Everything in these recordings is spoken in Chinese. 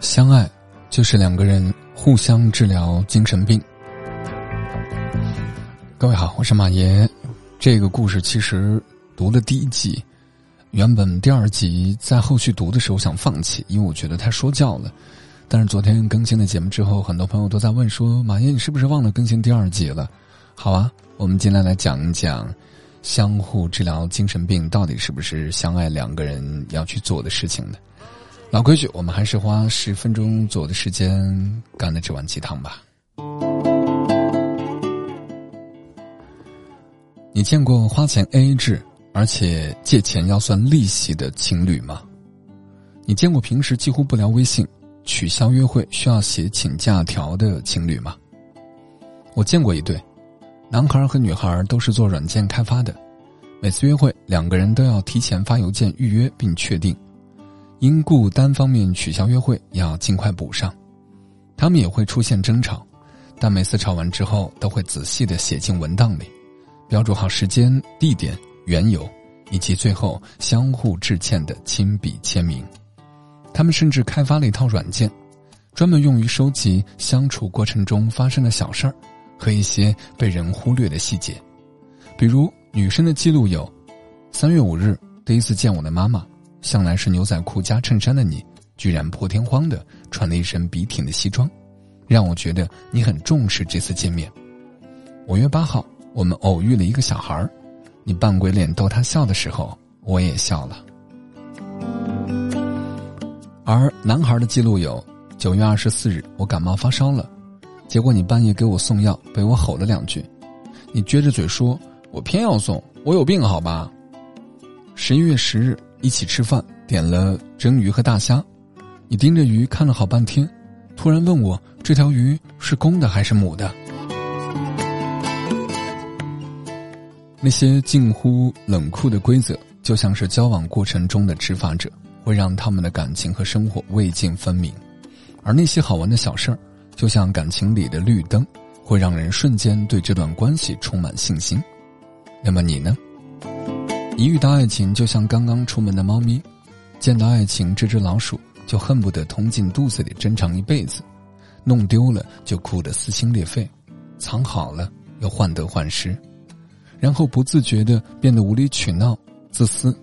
相爱就是两个人互相治疗精神病。各位好，我是马爷。这个故事其实读了第一集，原本第二集在后续读的时候想放弃，因为我觉得太说教了。但是昨天更新了节目之后，很多朋友都在问说：“马爷，你是不是忘了更新第二集了？”好啊，我们今天来讲一讲相互治疗精神病到底是不是相爱两个人要去做的事情呢？老规矩，我们还是花十分钟左右的时间干了这碗鸡汤吧。你见过花钱 A A 制，而且借钱要算利息的情侣吗？你见过平时几乎不聊微信？取消约会需要写请假条的情侣吗？我见过一对，男孩和女孩都是做软件开发的，每次约会两个人都要提前发邮件预约并确定，因故单方面取消约会要尽快补上。他们也会出现争吵，但每次吵完之后都会仔细的写进文档里，标注好时间、地点、缘由，以及最后相互致歉的亲笔签名。他们甚至开发了一套软件，专门用于收集相处过程中发生的小事儿和一些被人忽略的细节。比如，女生的记录有：三月五日第一次见我的妈妈，向来是牛仔裤加衬衫的你，居然破天荒的穿了一身笔挺的西装，让我觉得你很重视这次见面。五月八号，我们偶遇了一个小孩儿，你扮鬼脸逗他笑的时候，我也笑了。而男孩的记录有：九月二十四日，我感冒发烧了，结果你半夜给我送药，被我吼了两句，你撅着嘴说：“我偏要送，我有病好吧？”十一月十日，一起吃饭，点了蒸鱼和大虾，你盯着鱼看了好半天，突然问我这条鱼是公的还是母的？那些近乎冷酷的规则，就像是交往过程中的执法者。会让他们的感情和生活未尽分明，而那些好玩的小事儿，就像感情里的绿灯，会让人瞬间对这段关系充满信心。那么你呢？一遇到爱情，就像刚刚出门的猫咪，见到爱情这只老鼠，就恨不得捅进肚子里珍藏一辈子，弄丢了就哭得撕心裂肺，藏好了又患得患失，然后不自觉的变得无理取闹、自私。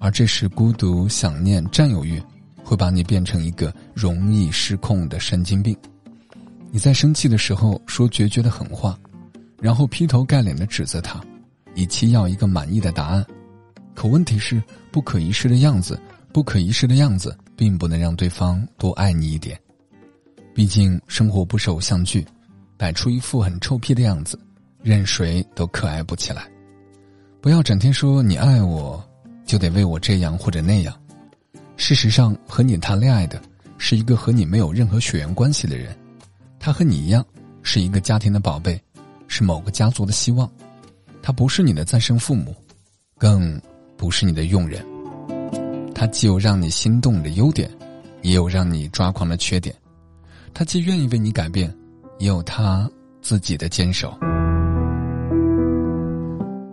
而这时，孤独、想念、占有欲，会把你变成一个容易失控的神经病。你在生气的时候说决绝的狠话，然后劈头盖脸的指责他，以期要一个满意的答案。可问题是，不可一世的样子，不可一世的样子，并不能让对方多爱你一点。毕竟，生活不是偶像剧，摆出一副很臭屁的样子，任谁都可爱不起来。不要整天说你爱我。就得为我这样或者那样。事实上，和你谈恋爱的是一个和你没有任何血缘关系的人，他和你一样是一个家庭的宝贝，是某个家族的希望。他不是你的再生父母，更不是你的佣人。他既有让你心动的优点，也有让你抓狂的缺点。他既愿意为你改变，也有他自己的坚守。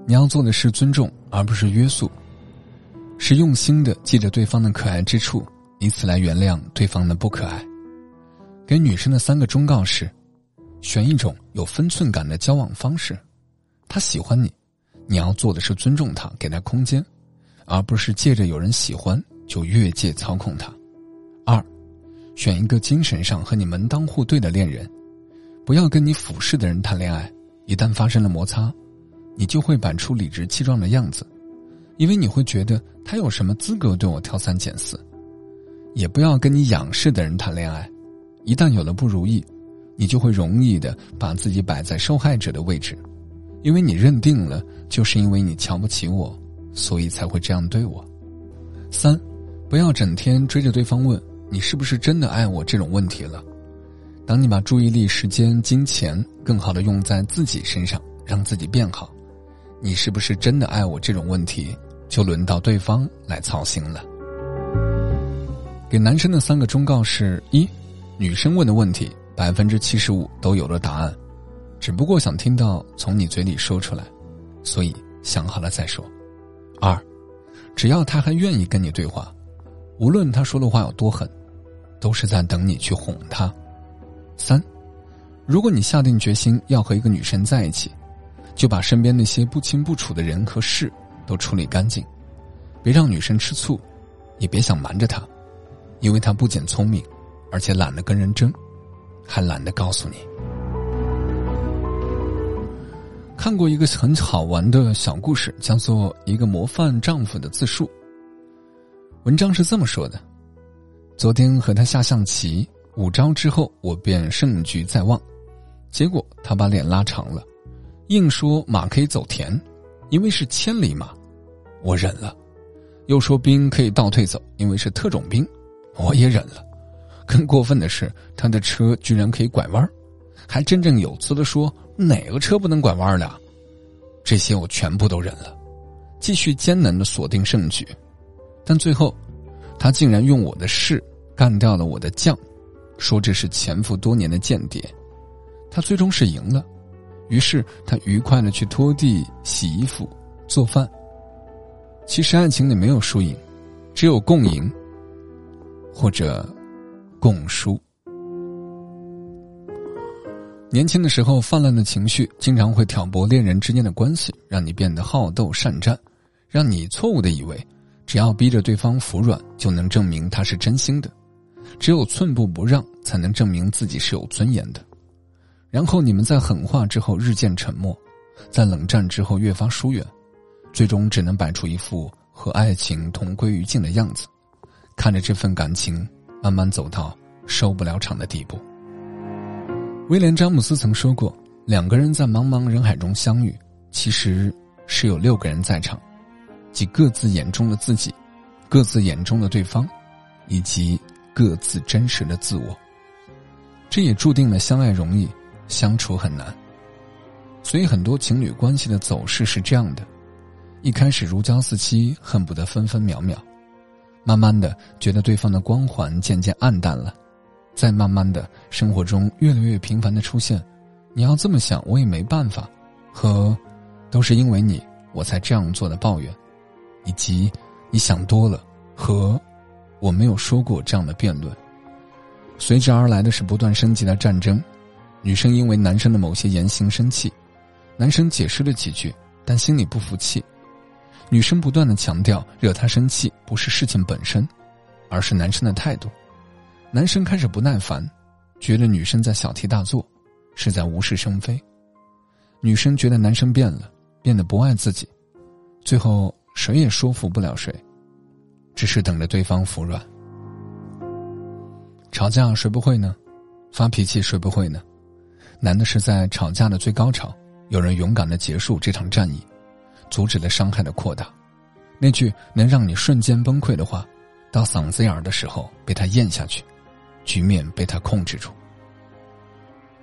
你要做的是尊重，而不是约束。是用心的记着对方的可爱之处，以此来原谅对方的不可爱。给女生的三个忠告是：选一种有分寸感的交往方式。他喜欢你，你要做的是尊重他，给他空间，而不是借着有人喜欢就越界操控他。二，选一个精神上和你门当户对的恋人，不要跟你俯视的人谈恋爱。一旦发生了摩擦，你就会摆出理直气壮的样子。因为你会觉得他有什么资格对我挑三拣四，也不要跟你仰视的人谈恋爱，一旦有了不如意，你就会容易的把自己摆在受害者的位置，因为你认定了就是因为你瞧不起我，所以才会这样对我。三，不要整天追着对方问你是不是真的爱我这种问题了，当你把注意力、时间、金钱更好的用在自己身上，让自己变好，你是不是真的爱我这种问题？就轮到对方来操心了。给男生的三个忠告是：一，女生问的问题百分之七十五都有了答案，只不过想听到从你嘴里说出来，所以想好了再说。二，只要他还愿意跟你对话，无论他说的话有多狠，都是在等你去哄他。三，如果你下定决心要和一个女生在一起，就把身边那些不清不楚的人和事都处理干净，别让女生吃醋，也别想瞒着她，因为她不仅聪明，而且懒得跟人争，还懒得告诉你。看过一个很好玩的小故事，叫做《一个模范丈夫的自述》。文章是这么说的：昨天和他下象棋，五招之后我便胜局在望，结果他把脸拉长了。硬说马可以走田，因为是千里马，我忍了；又说兵可以倒退走，因为是特种兵，我也忍了。更过分的是，他的车居然可以拐弯，还振振有词的说哪个车不能拐弯的？这些我全部都忍了，继续艰难的锁定胜局。但最后，他竟然用我的士干掉了我的将，说这是潜伏多年的间谍。他最终是赢了。于是他愉快的去拖地、洗衣服、做饭。其实爱情里没有输赢，只有共赢或者共输。年轻的时候泛滥的情绪，经常会挑拨恋人之间的关系，让你变得好斗善战，让你错误的以为，只要逼着对方服软，就能证明他是真心的，只有寸步不让，才能证明自己是有尊严的。然后你们在狠话之后日渐沉默，在冷战之后越发疏远，最终只能摆出一副和爱情同归于尽的样子，看着这份感情慢慢走到收不了场的地步。威廉·詹姆斯曾说过：“两个人在茫茫人海中相遇，其实是有六个人在场，即各自眼中的自己，各自眼中的对方，以及各自真实的自我。这也注定了相爱容易。”相处很难，所以很多情侣关系的走势是这样的：一开始如胶似漆，恨不得分分秒秒；慢慢的觉得对方的光环渐渐暗淡了，在慢慢的生活中越来越频繁的出现“你要这么想，我也没办法”和“都是因为你我才这样做的”抱怨，以及“你想多了”和“我没有说过”这样的辩论，随之而来的是不断升级的战争。女生因为男生的某些言行生气，男生解释了几句，但心里不服气。女生不断的强调，惹他生气不是事情本身，而是男生的态度。男生开始不耐烦，觉得女生在小题大做，是在无事生非。女生觉得男生变了，变得不爱自己，最后谁也说服不了谁，只是等着对方服软。吵架谁不会呢？发脾气谁不会呢？难的是在吵架的最高潮，有人勇敢的结束这场战役，阻止了伤害的扩大。那句能让你瞬间崩溃的话，到嗓子眼儿的时候被他咽下去，局面被他控制住。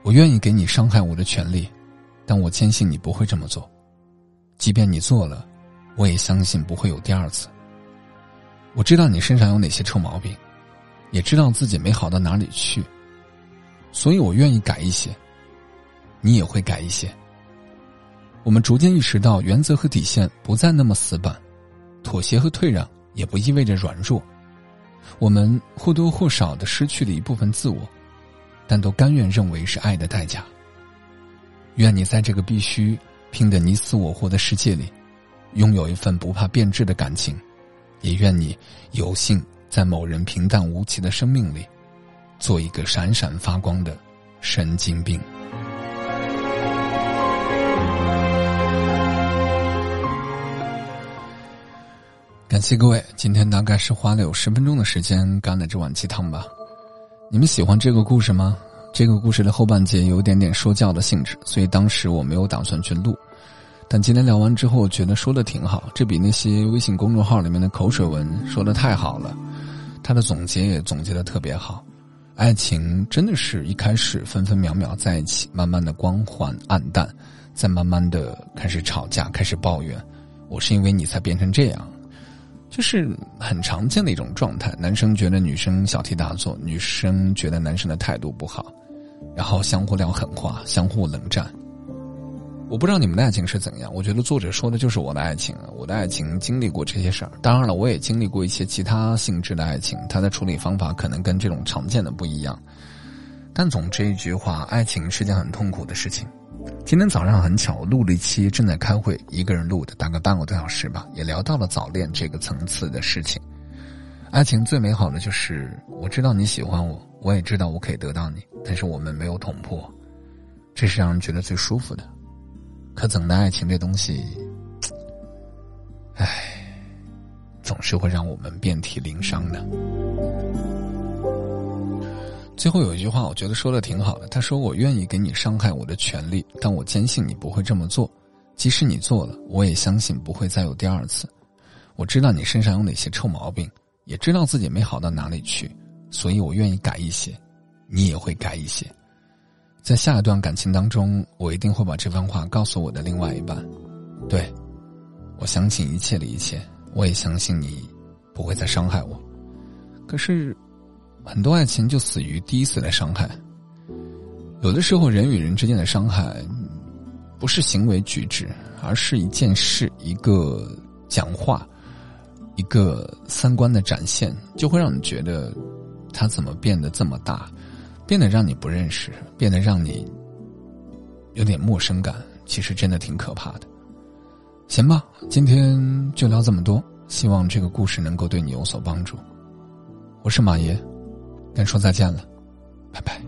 我愿意给你伤害我的权利，但我坚信你不会这么做。即便你做了，我也相信不会有第二次。我知道你身上有哪些臭毛病，也知道自己没好到哪里去，所以我愿意改一些。你也会改一些。我们逐渐意识到，原则和底线不再那么死板，妥协和退让也不意味着软弱。我们或多或少的失去了一部分自我，但都甘愿认为是爱的代价。愿你在这个必须拼得你死我活的世界里，拥有一份不怕变质的感情；也愿你有幸在某人平淡无奇的生命里，做一个闪闪发光的神经病。感谢各位，今天大概是花了有十分钟的时间干了这碗鸡汤吧。你们喜欢这个故事吗？这个故事的后半节有点点说教的性质，所以当时我没有打算去录。但今天聊完之后，觉得说的挺好，这比那些微信公众号里面的口水文说的太好了。他的总结也总结的特别好，爱情真的是一开始分分秒秒在一起，慢慢的光环暗淡，再慢慢的开始吵架，开始抱怨，我是因为你才变成这样。就是很常见的一种状态，男生觉得女生小题大做，女生觉得男生的态度不好，然后相互撂狠话，相互冷战。我不知道你们的爱情是怎样。我觉得作者说的就是我的爱情，我的爱情经历过这些事儿。当然了，我也经历过一些其他性质的爱情，它的处理方法可能跟这种常见的不一样。但总之一句话，爱情是件很痛苦的事情。今天早上很巧，录了一期正在开会，一个人录的，大概半个多小时吧，也聊到了早恋这个层次的事情。爱情最美好的就是，我知道你喜欢我，我也知道我可以得到你，但是我们没有捅破，这是让人觉得最舒服的。可怎奈爱情这东西，唉，总是会让我们遍体鳞伤的。最后有一句话，我觉得说的挺好的。他说：“我愿意给你伤害我的权利，但我坚信你不会这么做。即使你做了，我也相信不会再有第二次。我知道你身上有哪些臭毛病，也知道自己没好到哪里去，所以我愿意改一些，你也会改一些。在下一段感情当中，我一定会把这番话告诉我的另外一半。对，我相信一切的一切，我也相信你不会再伤害我。可是。”很多爱情就死于第一次的伤害。有的时候，人与人之间的伤害，不是行为举止，而是一件事、一个讲话、一个三观的展现，就会让你觉得他怎么变得这么大，变得让你不认识，变得让你有点陌生感。其实真的挺可怕的。行吧，今天就聊这么多，希望这个故事能够对你有所帮助。我是马爷。该说再见了，拜拜。